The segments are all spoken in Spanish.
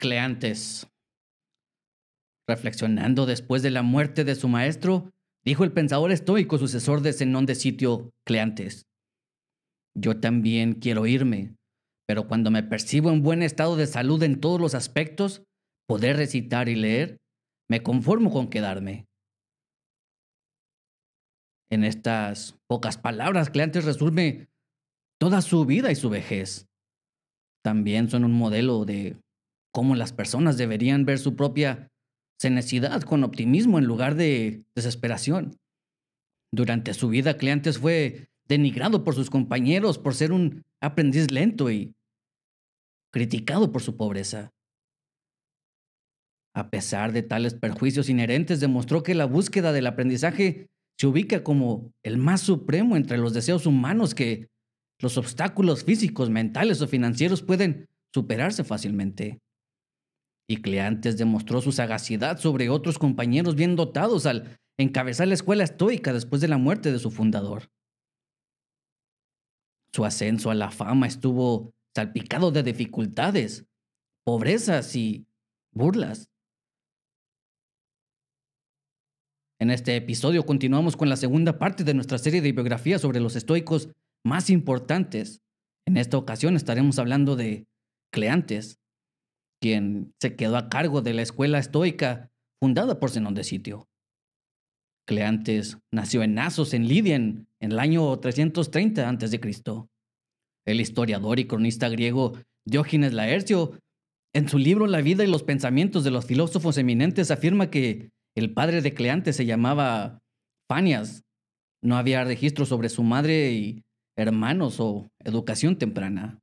Cleantes. Reflexionando después de la muerte de su maestro, dijo el pensador estoico sucesor de Zenón de sitio, Cleantes. Yo también quiero irme, pero cuando me percibo en buen estado de salud en todos los aspectos, poder recitar y leer, me conformo con quedarme. En estas pocas palabras, Cleantes resume toda su vida y su vejez. También son un modelo de cómo las personas deberían ver su propia senecidad con optimismo en lugar de desesperación. Durante su vida, Cleantes fue denigrado por sus compañeros por ser un aprendiz lento y criticado por su pobreza. A pesar de tales perjuicios inherentes, demostró que la búsqueda del aprendizaje se ubica como el más supremo entre los deseos humanos que los obstáculos físicos, mentales o financieros pueden superarse fácilmente. Y Cleantes demostró su sagacidad sobre otros compañeros bien dotados al encabezar la escuela estoica después de la muerte de su fundador. Su ascenso a la fama estuvo salpicado de dificultades, pobrezas y burlas. En este episodio continuamos con la segunda parte de nuestra serie de biografías sobre los estoicos más importantes. En esta ocasión estaremos hablando de Cleantes, quien se quedó a cargo de la escuela estoica fundada por Zenón de Sitio. Cleantes nació en Nasos, en Lidia, en, el año 330 a.C. El historiador y cronista griego Diógenes Laercio, en su libro La vida y los pensamientos de los filósofos eminentes, afirma que el padre de Cleantes se llamaba Fanias. No había registro sobre su madre y hermanos o educación temprana.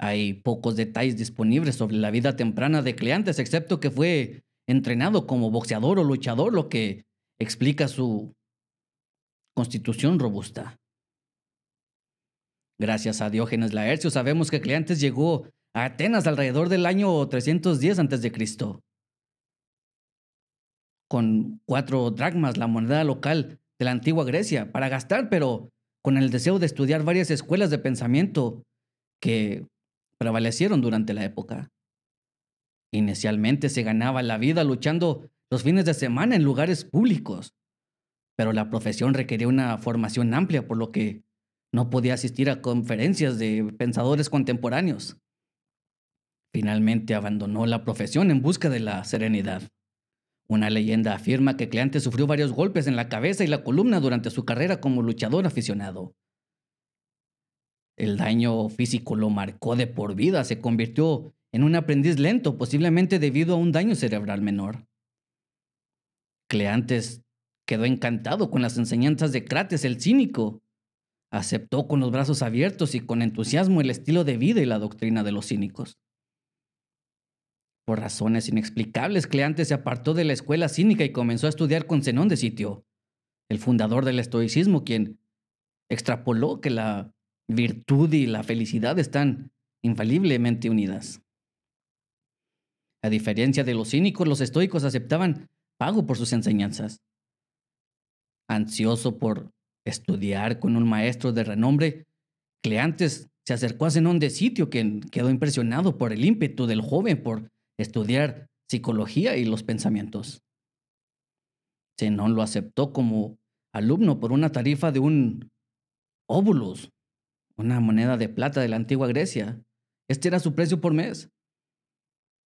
Hay pocos detalles disponibles sobre la vida temprana de Cleantes, excepto que fue entrenado como boxeador o luchador, lo que explica su constitución robusta. Gracias a Diógenes Laercio sabemos que Cleantes llegó a Atenas alrededor del año 310 a.C con cuatro dracmas, la moneda local de la antigua Grecia, para gastar, pero con el deseo de estudiar varias escuelas de pensamiento que prevalecieron durante la época. Inicialmente se ganaba la vida luchando los fines de semana en lugares públicos, pero la profesión requería una formación amplia, por lo que no podía asistir a conferencias de pensadores contemporáneos. Finalmente abandonó la profesión en busca de la serenidad. Una leyenda afirma que Cleantes sufrió varios golpes en la cabeza y la columna durante su carrera como luchador aficionado. El daño físico lo marcó de por vida, se convirtió en un aprendiz lento, posiblemente debido a un daño cerebral menor. Cleantes quedó encantado con las enseñanzas de Crates el cínico. Aceptó con los brazos abiertos y con entusiasmo el estilo de vida y la doctrina de los cínicos. Por razones inexplicables, Cleantes se apartó de la escuela cínica y comenzó a estudiar con Zenón de Sitio, el fundador del estoicismo, quien extrapoló que la virtud y la felicidad están infaliblemente unidas. A diferencia de los cínicos, los estoicos aceptaban pago por sus enseñanzas. Ansioso por estudiar con un maestro de renombre, Cleantes se acercó a Zenón de Sitio, quien quedó impresionado por el ímpetu del joven por estudiar psicología y los pensamientos. Zenón lo aceptó como alumno por una tarifa de un óvulos, una moneda de plata de la antigua Grecia. Este era su precio por mes,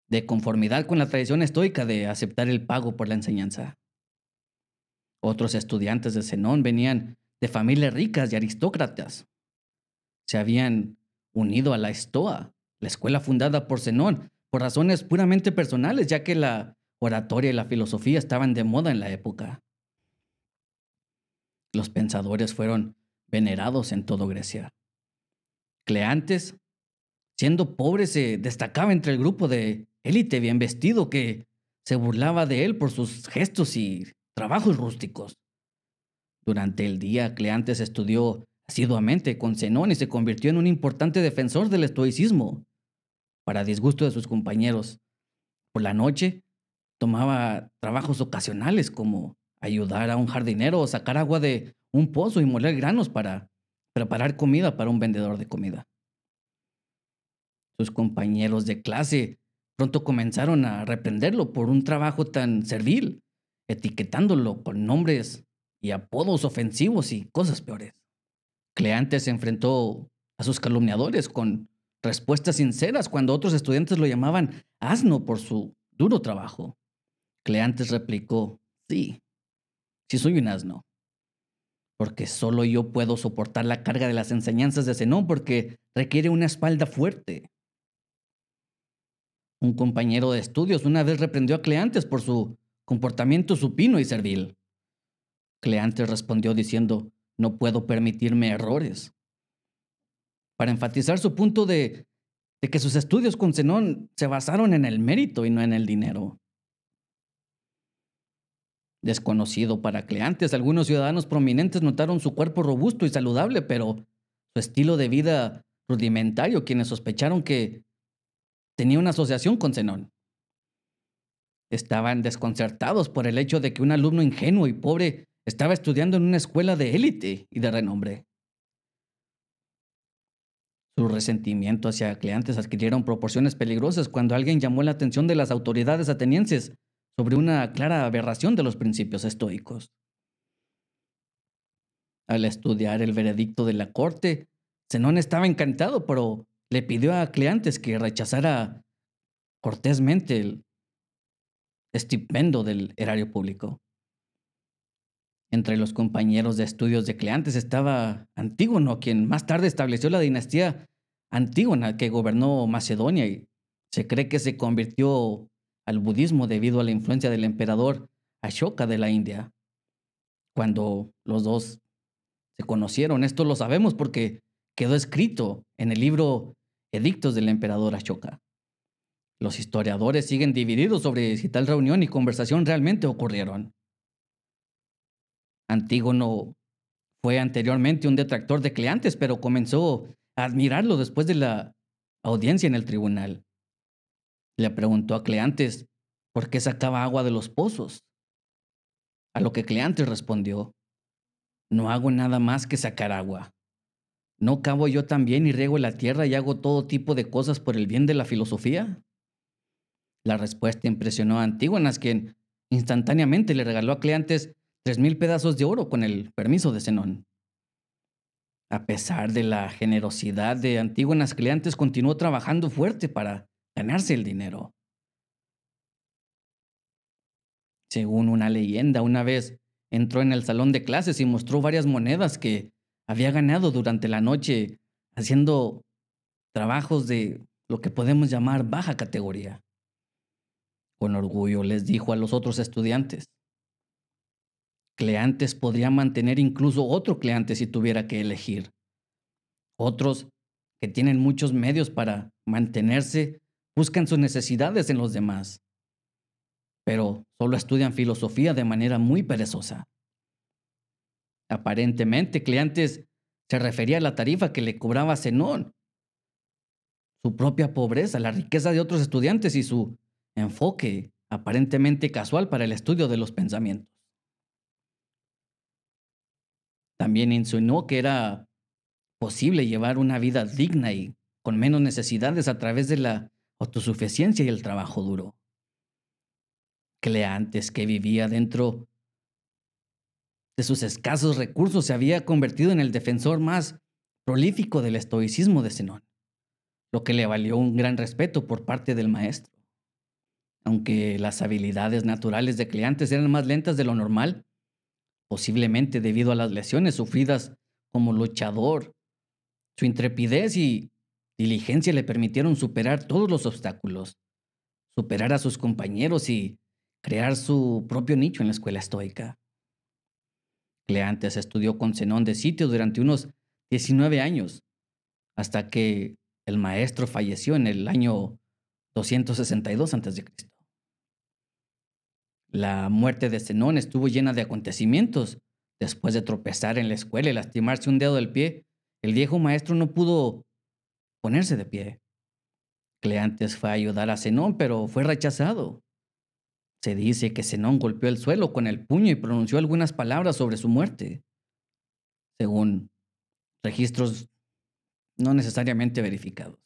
de conformidad con la tradición estoica de aceptar el pago por la enseñanza. Otros estudiantes de Zenón venían de familias ricas y aristócratas. Se habían unido a la Estoa, la escuela fundada por Zenón, por razones puramente personales, ya que la oratoria y la filosofía estaban de moda en la época. Los pensadores fueron venerados en todo Grecia. Cleantes, siendo pobre, se destacaba entre el grupo de élite bien vestido que se burlaba de él por sus gestos y trabajos rústicos. Durante el día, Cleantes estudió asiduamente con Zenón y se convirtió en un importante defensor del estoicismo para disgusto de sus compañeros. Por la noche, tomaba trabajos ocasionales como ayudar a un jardinero o sacar agua de un pozo y moler granos para preparar comida para un vendedor de comida. Sus compañeros de clase pronto comenzaron a reprenderlo por un trabajo tan servil, etiquetándolo con nombres y apodos ofensivos y cosas peores. Cleantes se enfrentó a sus calumniadores con respuestas sinceras cuando otros estudiantes lo llamaban asno por su duro trabajo. Cleantes replicó, sí, sí soy un asno, porque solo yo puedo soportar la carga de las enseñanzas de Zenón porque requiere una espalda fuerte. Un compañero de estudios una vez reprendió a Cleantes por su comportamiento supino y servil. Cleantes respondió diciendo, no puedo permitirme errores. Para enfatizar su punto de, que sus estudios con Zenón se basaron en el mérito y no en el dinero. Desconocido para Cleantes, algunos ciudadanos prominentes notaron su cuerpo robusto y saludable, pero su estilo de vida rudimentario, quienes sospecharon que tenía una asociación con Zenón. Estaban desconcertados por el hecho de que un alumno ingenuo y pobre estaba estudiando en una escuela de élite y de renombre. Su resentimiento hacia Cleantes adquirieron proporciones peligrosas cuando alguien llamó la atención de las autoridades atenienses sobre una clara aberración de los principios estoicos. Al estudiar el veredicto de la corte, Zenón estaba encantado, pero le pidió a Cleantes que rechazara cortésmente el estipendo del erario público. Entre los compañeros de estudios de Cleantes estaba Antígono, quien más tarde estableció la dinastía Antígona que gobernó Macedonia y se cree que se convirtió al budismo debido a la influencia del emperador Ashoka de la India. Cuando los dos se conocieron, esto lo sabemos porque quedó escrito en el libro Edictos del emperador Ashoka. Los historiadores siguen divididos sobre si tal reunión y conversación realmente ocurrieron. Antígono fue anteriormente un detractor de Cleantes, pero comenzó a admirarlo después de la audiencia en el tribunal. Le preguntó a Cleantes por qué sacaba agua de los pozos. A lo que Cleantes respondió, no hago nada más que sacar agua. ¿No cavo yo también y riego la tierra y hago todo tipo de cosas por el bien de la filosofía? La respuesta impresionó a Antígonas, quien instantáneamente le regaló a Cleantes tres mil pedazos de oro con el permiso de Zenón. A pesar de la generosidad de Antígonas, Cleantes continuó trabajando fuerte para ganarse el dinero. Según una leyenda, una vez entró en el salón de clases y mostró varias monedas que había ganado durante la noche haciendo trabajos de lo que podemos llamar baja categoría. Con orgullo les dijo a los otros estudiantes, Cleantes podría mantener incluso otro Cleante si tuviera que elegir. Otros que tienen muchos medios para mantenerse buscan sus necesidades en los demás, pero solo estudian filosofía de manera muy perezosa. Aparentemente, Cleantes se refería a la tarifa que le cobraba Zenón, su propia pobreza, la riqueza de otros estudiantes y su enfoque aparentemente casual para el estudio de los pensamientos. También insinuó que era posible llevar una vida digna y con menos necesidades a través de la autosuficiencia y el trabajo duro. Cleantes, que vivía dentro de sus escasos recursos, se había convertido en el defensor más prolífico del estoicismo de Zenón, lo que le valió un gran respeto por parte del maestro. Aunque las habilidades naturales de Cleantes eran más lentas de lo normal, posiblemente debido a las lesiones sufridas como luchador, su intrepidez y diligencia le permitieron superar todos los obstáculos, superar a sus compañeros y crear su propio nicho en la escuela estoica. Cleantes estudió con Zenón de Sitio durante unos 19 años, hasta que el maestro falleció en el año 262 a.C. La muerte de Zenón estuvo llena de acontecimientos. Después de tropezar en la escuela y lastimarse un dedo del pie, el viejo maestro no pudo ponerse de pie. Cleantes fue a ayudar a Zenón, pero fue rechazado. Se dice que Zenón golpeó el suelo con el puño y pronunció algunas palabras sobre su muerte, según registros no necesariamente verificados.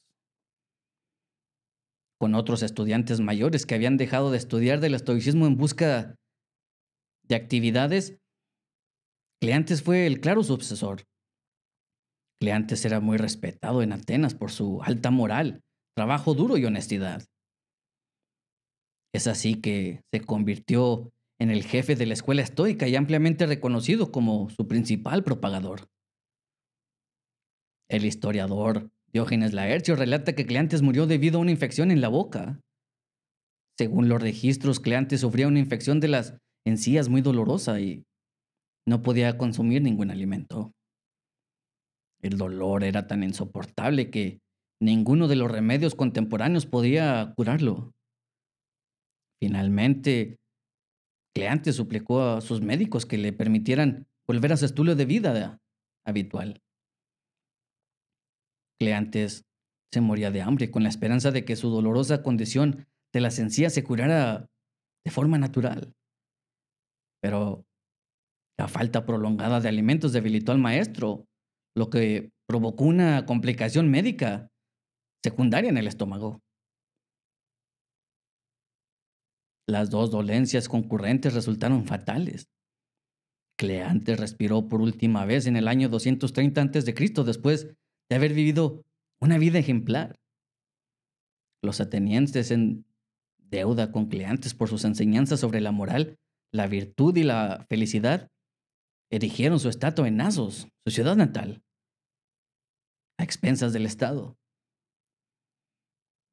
con otros estudiantes mayores que habían dejado de estudiar del estoicismo en busca de actividades, Cleantes fue el claro sucesor. Cleantes era muy respetado en Atenas por su alta moral, trabajo duro y honestidad. Es así que se convirtió en el jefe de la escuela estoica y ampliamente reconocido como su principal propagador. El historiador Diógenes Laercio relata que Cleantes murió debido a una infección en la boca. Según los registros, Cleantes sufría una infección de las encías muy dolorosa y no podía consumir ningún alimento. El dolor era tan insoportable que ninguno de los remedios contemporáneos podía curarlo. Finalmente, Cleantes suplicó a sus médicos que le permitieran volver a su estilo de vida habitual. Cleantes se moría de hambre con la esperanza de que su dolorosa condición de la encías se curara de forma natural. Pero la falta prolongada de alimentos debilitó al maestro, lo que provocó una complicación médica secundaria en el estómago. Las dos dolencias concurrentes resultaron fatales. Cleantes respiró por última vez en el año 230 a.C. después de haber vivido una vida ejemplar. Los atenienses en deuda con Cleantes por sus enseñanzas sobre la moral, la virtud y la felicidad, erigieron su estatua en Asos, su ciudad natal, a expensas del Estado.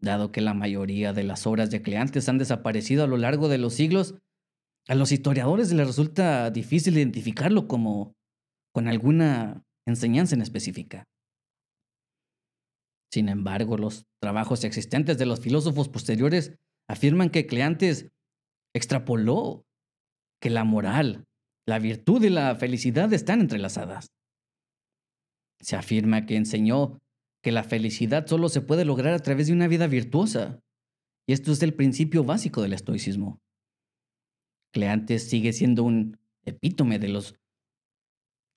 Dado que la mayoría de las obras de Cleantes han desaparecido a lo largo de los siglos, a los historiadores les resulta difícil identificarlo como con alguna enseñanza en específica. Sin embargo, los trabajos existentes de los filósofos posteriores afirman que Cleantes extrapoló que la moral, la virtud y la felicidad están entrelazadas. Se afirma que enseñó que la felicidad solo se puede lograr a través de una vida virtuosa. Y esto es el principio básico del estoicismo. Cleantes sigue siendo un epítome de los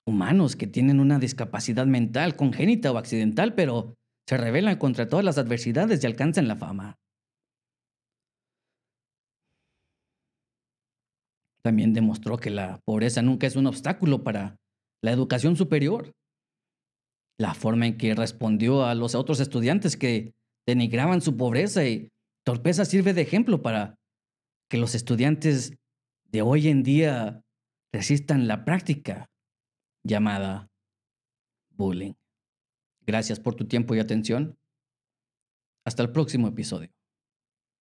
humanos que tienen una discapacidad mental congénita o accidental, pero se rebelan contra todas las adversidades y alcanzan la fama. También demostró que la pobreza nunca es un obstáculo para la educación superior la forma en que respondió a los otros estudiantes que denigraban su pobreza y torpeza sirve de ejemplo para que los estudiantes de hoy en día resistan la práctica llamada bullying. Gracias por tu tiempo y atención. Hasta el próximo episodio.